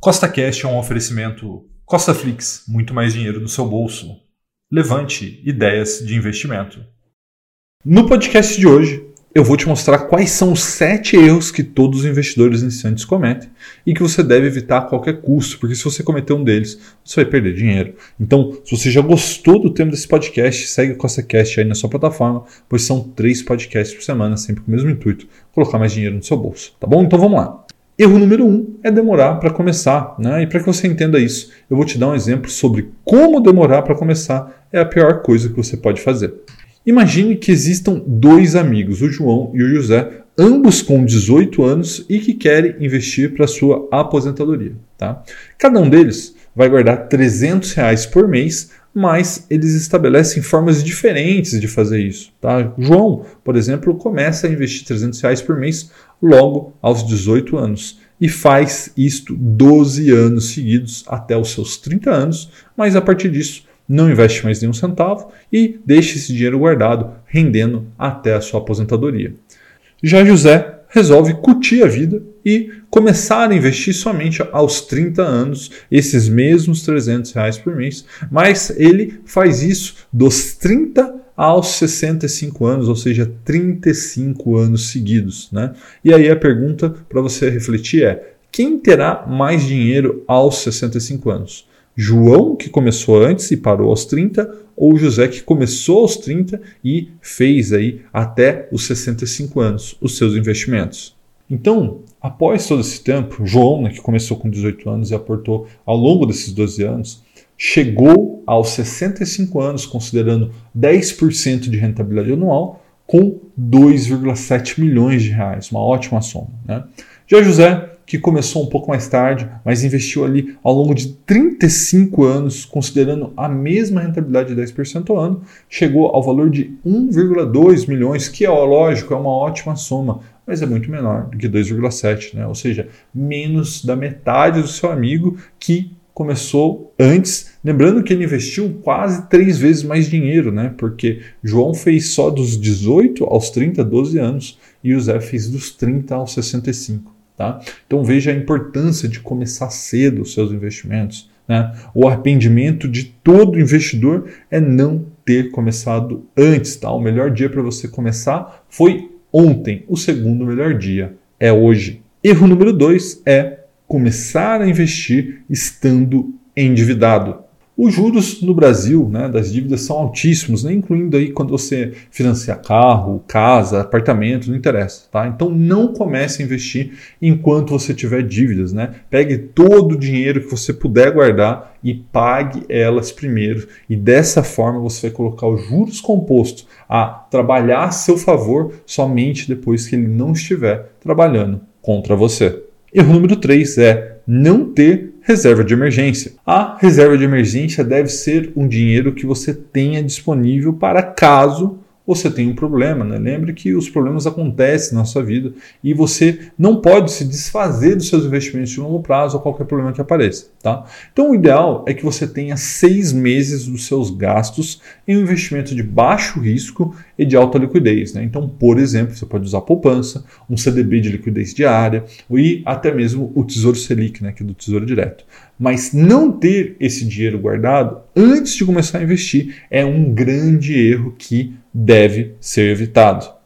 Costa Cash é um oferecimento Costa Flix, muito mais dinheiro no seu bolso. Levante ideias de investimento. No podcast de hoje, eu vou te mostrar quais são os sete erros que todos os investidores iniciantes cometem e que você deve evitar a qualquer custo, porque se você cometer um deles, você vai perder dinheiro. Então, se você já gostou do tema desse podcast, segue o CostaCast aí na sua plataforma, pois são três podcasts por semana, sempre com o mesmo intuito, colocar mais dinheiro no seu bolso, tá bom? Então vamos lá. Erro número um é demorar para começar. Né? E para que você entenda isso, eu vou te dar um exemplo sobre como demorar para começar é a pior coisa que você pode fazer. Imagine que existam dois amigos, o João e o José, ambos com 18 anos e que querem investir para sua aposentadoria. Tá? Cada um deles vai guardar 300 reais por mês, mas eles estabelecem formas diferentes de fazer isso. Tá? João, por exemplo, começa a investir 300 reais por mês logo aos 18 anos e faz isto 12 anos seguidos até os seus 30 anos, mas a partir disso não investe mais nenhum centavo e deixa esse dinheiro guardado, rendendo até a sua aposentadoria. Já José resolve curtir a vida e começar a investir somente aos 30 anos, esses mesmos 300 reais por mês, mas ele faz isso dos 30 aos 65 anos, ou seja, 35 anos seguidos. Né? E aí a pergunta para você refletir é: quem terá mais dinheiro aos 65 anos? João, que começou antes e parou aos 30, ou José, que começou aos 30 e fez aí até os 65 anos os seus investimentos? Então, após todo esse tempo, João, né, que começou com 18 anos e aportou ao longo desses 12 anos, chegou aos 65 anos, considerando 10% de rentabilidade anual, com 2,7 milhões de reais, uma ótima soma. Né? Já José, que começou um pouco mais tarde, mas investiu ali ao longo de 35 anos, considerando a mesma rentabilidade de 10% ao ano, chegou ao valor de 1,2 milhões, que é lógico, é uma ótima soma, mas é muito menor do que 2,7, né? ou seja, menos da metade do seu amigo que começou antes, lembrando que ele investiu quase três vezes mais dinheiro, né? Porque João fez só dos 18 aos 30, 12 anos, e o Zé fez dos 30 aos 65. Tá? Então veja a importância de começar cedo os seus investimentos. Né? O arrependimento de todo investidor é não ter começado antes. Tá? O melhor dia para você começar foi ontem. O segundo melhor dia é hoje. Erro número dois é começar a investir estando endividado. Os juros no Brasil né, das dívidas são altíssimos, né, incluindo aí quando você financia carro, casa, apartamento, não interessa. Tá? Então não comece a investir enquanto você tiver dívidas. Né? Pegue todo o dinheiro que você puder guardar e pague elas primeiro. E dessa forma você vai colocar os juros compostos a trabalhar a seu favor somente depois que ele não estiver trabalhando contra você. Erro número 3 é não ter reserva de emergência. A reserva de emergência deve ser um dinheiro que você tenha disponível para caso você tem um problema. Né? Lembre que os problemas acontecem na sua vida e você não pode se desfazer dos seus investimentos de longo prazo a qualquer problema que apareça. Tá? Então, o ideal é que você tenha seis meses dos seus gastos em um investimento de baixo risco e de alta liquidez. Né? Então, por exemplo, você pode usar poupança, um CDB de liquidez diária e até mesmo o Tesouro Selic, né, que é do Tesouro Direto. Mas não ter esse dinheiro guardado antes de começar a investir é um grande erro que deve ser evitado.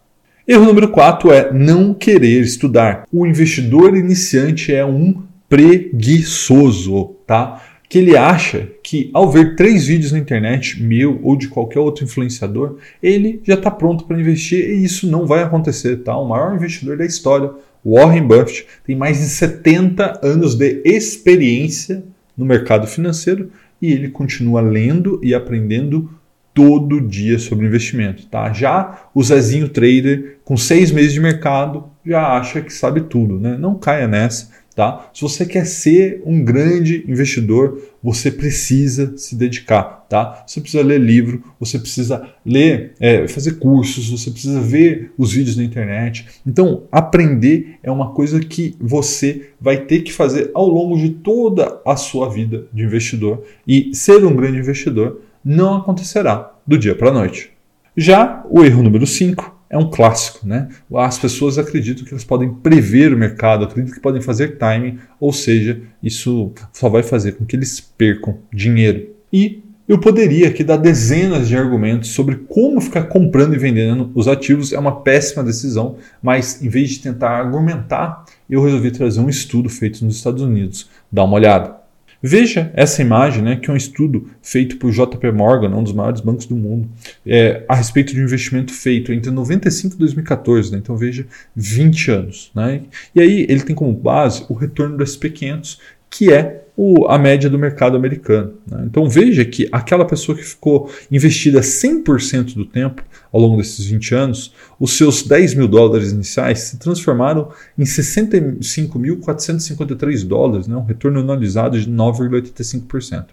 Erro número 4 é não querer estudar. O investidor iniciante é um preguiçoso, tá? Que ele acha que ao ver três vídeos na internet, meu ou de qualquer outro influenciador, ele já está pronto para investir e isso não vai acontecer, tá? O maior investidor da história, Warren Buffett, tem mais de 70 anos de experiência no mercado financeiro e ele continua lendo e aprendendo todo dia sobre investimento, tá? Já o Zezinho Trader, com seis meses de mercado, já acha que sabe tudo, né? Não caia nessa, tá? Se você quer ser um grande investidor, você precisa se dedicar, tá? Você precisa ler livro, você precisa ler, é, fazer cursos, você precisa ver os vídeos na internet. Então, aprender é uma coisa que você vai ter que fazer ao longo de toda a sua vida de investidor e ser um grande investidor não acontecerá do dia para a noite. Já o erro número 5 é um clássico, né? As pessoas acreditam que elas podem prever o mercado, acreditam que podem fazer timing, ou seja, isso só vai fazer com que eles percam dinheiro. E eu poderia aqui dar dezenas de argumentos sobre como ficar comprando e vendendo os ativos é uma péssima decisão, mas em vez de tentar argumentar, eu resolvi trazer um estudo feito nos Estados Unidos. Dá uma olhada. Veja essa imagem, né, que é um estudo feito por JP Morgan, um dos maiores bancos do mundo, é, a respeito de um investimento feito entre 95 e 2014. Né, então veja, 20 anos. Né, e aí ele tem como base o retorno do SP500, que é o, a média do mercado americano. Né? Então veja que aquela pessoa que ficou investida 100% do tempo ao longo desses 20 anos, os seus 10 mil dólares iniciais se transformaram em 65.453 dólares, né? um retorno anualizado de 9,85%.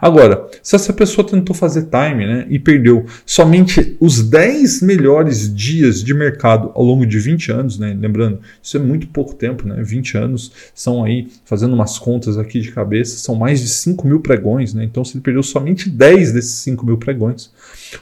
Agora, se essa pessoa tentou fazer time né, e perdeu somente os 10 melhores dias de mercado ao longo de 20 anos, né, lembrando, isso é muito pouco tempo, né, 20 anos são aí, fazendo umas contas aqui de cabeça, são mais de 5 mil pregões, né, então se ele perdeu somente 10 desses 5 mil pregões,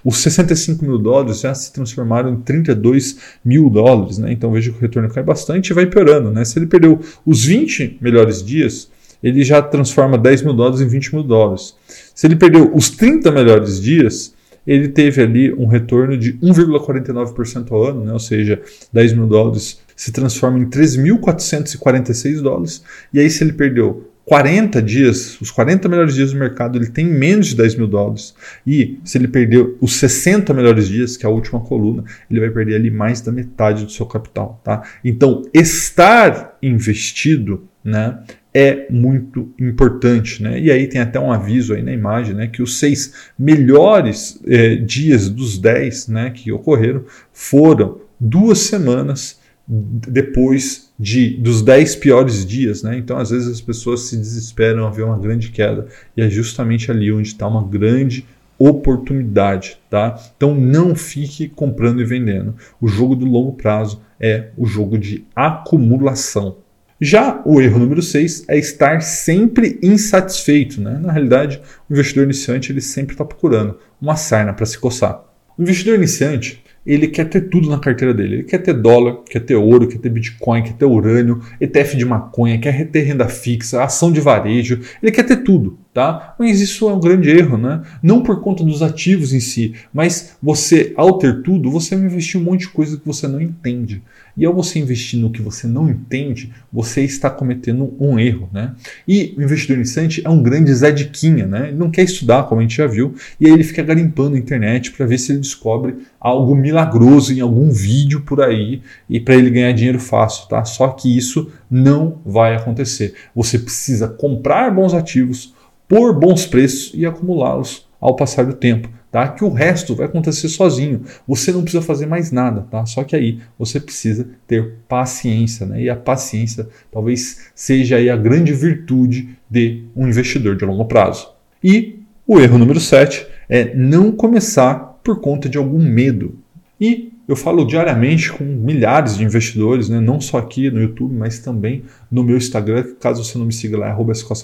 os 65 mil dólares já se transformaram em 32 mil dólares, né, então veja que o retorno cai bastante e vai piorando. Né, se ele perdeu os 20 melhores dias, ele já transforma 10 mil dólares em 20 mil dólares. Se ele perdeu os 30 melhores dias, ele teve ali um retorno de 1,49% ao ano, né? ou seja, 10 mil dólares se transforma em 3.446 dólares. E aí, se ele perdeu 40 dias, os 40 melhores dias do mercado, ele tem menos de 10 mil dólares. E se ele perdeu os 60 melhores dias, que é a última coluna, ele vai perder ali mais da metade do seu capital. Tá? Então, estar investido né, é muito importante. Né? E aí tem até um aviso aí na imagem né, que os seis melhores eh, dias dos dez né, que ocorreram foram duas semanas depois de dos dez piores dias. Né? Então, às vezes, as pessoas se desesperam a ver uma grande queda. E é justamente ali onde está uma grande oportunidade, tá? Então não fique comprando e vendendo. O jogo do longo prazo é o jogo de acumulação. Já o erro número 6 é estar sempre insatisfeito. Né? Na realidade, o investidor iniciante ele sempre está procurando uma sarna para se coçar. O investidor iniciante ele quer ter tudo na carteira dele. Ele quer ter dólar, quer ter ouro, quer ter Bitcoin, quer ter urânio, ETF de maconha, quer ter renda fixa, ação de varejo. Ele quer ter tudo, tá? Mas isso é um grande erro, né? Não por conta dos ativos em si, mas você, ao ter tudo, você vai investir um monte de coisa que você não entende. E ao você investir no que você não entende, você está cometendo um erro, né? E o investidor iniciante é um grande Zé Diquinha, né? Ele não quer estudar, como a gente já viu, e aí ele fica garimpando na internet para ver se ele descobre algo milagroso em algum vídeo por aí e para ele ganhar dinheiro fácil, tá? Só que isso não vai acontecer. Você precisa comprar bons ativos por bons preços e acumulá-los ao passar do tempo tá? Que o resto vai acontecer sozinho. Você não precisa fazer mais nada, tá? Só que aí você precisa ter paciência, né? E a paciência talvez seja aí a grande virtude de um investidor de longo prazo. E o erro número 7 é não começar por conta de algum medo. E eu falo diariamente com milhares de investidores, né? não só aqui no YouTube, mas também no meu Instagram, caso você não me siga lá, é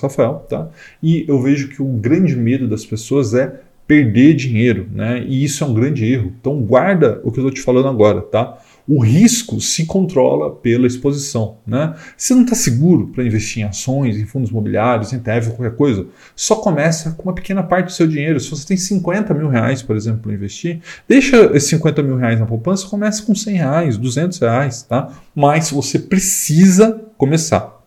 Rafael, tá? E eu vejo que o grande medo das pessoas é perder dinheiro, né? E isso é um grande erro. Então guarda o que eu estou te falando agora, tá? O risco se controla pela exposição, né? Se não está seguro para investir em ações, em fundos imobiliários, em ETF, qualquer coisa, só começa com uma pequena parte do seu dinheiro. Se você tem 50 mil reais, por exemplo, para investir, deixa esses 50 mil reais na poupança, comece com 100 reais, 200 reais, tá? Mas você precisa começar,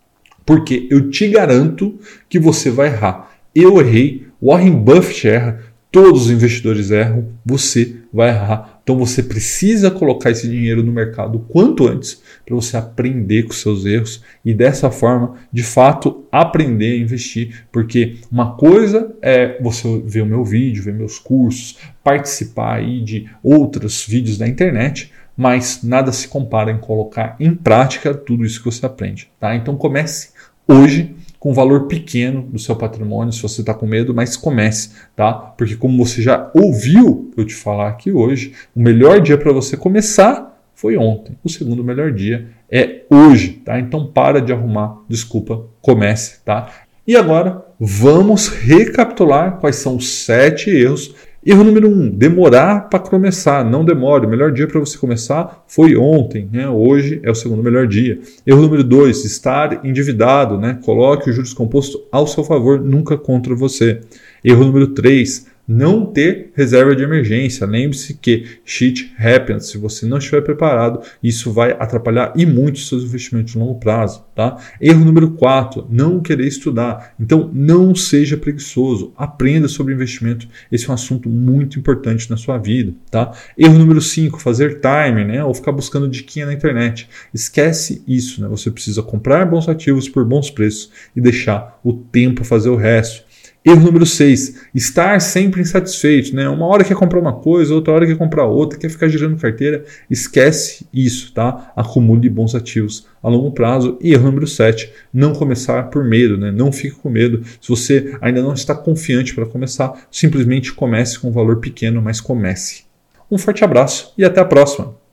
porque eu te garanto que você vai errar. Eu errei, Warren Buffett erra, Todos os investidores erram, você vai errar. Então você precisa colocar esse dinheiro no mercado quanto antes para você aprender com seus erros e dessa forma, de fato, aprender a investir. Porque uma coisa é você ver o meu vídeo, ver meus cursos, participar aí de outros vídeos da internet, mas nada se compara em colocar em prática tudo isso que você aprende. Tá? Então comece hoje com um valor pequeno do seu patrimônio, se você está com medo, mas comece, tá? Porque como você já ouviu eu te falar aqui hoje, o melhor dia para você começar foi ontem. O segundo melhor dia é hoje, tá? Então para de arrumar desculpa, comece, tá? E agora vamos recapitular quais são os sete erros Erro número um, demorar para começar. Não demore. O melhor dia para você começar foi ontem. Né? Hoje é o segundo melhor dia. Erro número dois, estar endividado. Né? Coloque o juros composto ao seu favor, nunca contra você. Erro número três, não ter reserva de emergência. Lembre-se que shit happens. Se você não estiver preparado, isso vai atrapalhar e muito seus investimentos de longo prazo. Tá? Erro número 4, não querer estudar. Então, não seja preguiçoso. Aprenda sobre investimento. Esse é um assunto muito importante na sua vida. Tá? Erro número 5, fazer time, né? ou ficar buscando diquinha na internet. Esquece isso. Né? Você precisa comprar bons ativos por bons preços e deixar o tempo fazer o resto. Erro número 6, estar sempre insatisfeito. Né? Uma hora quer comprar uma coisa, outra hora quer comprar outra, quer ficar girando carteira. Esquece isso, tá? Acumule bons ativos a longo prazo. E erro número 7, não começar por medo, né? Não fique com medo. Se você ainda não está confiante para começar, simplesmente comece com um valor pequeno, mas comece. Um forte abraço e até a próxima!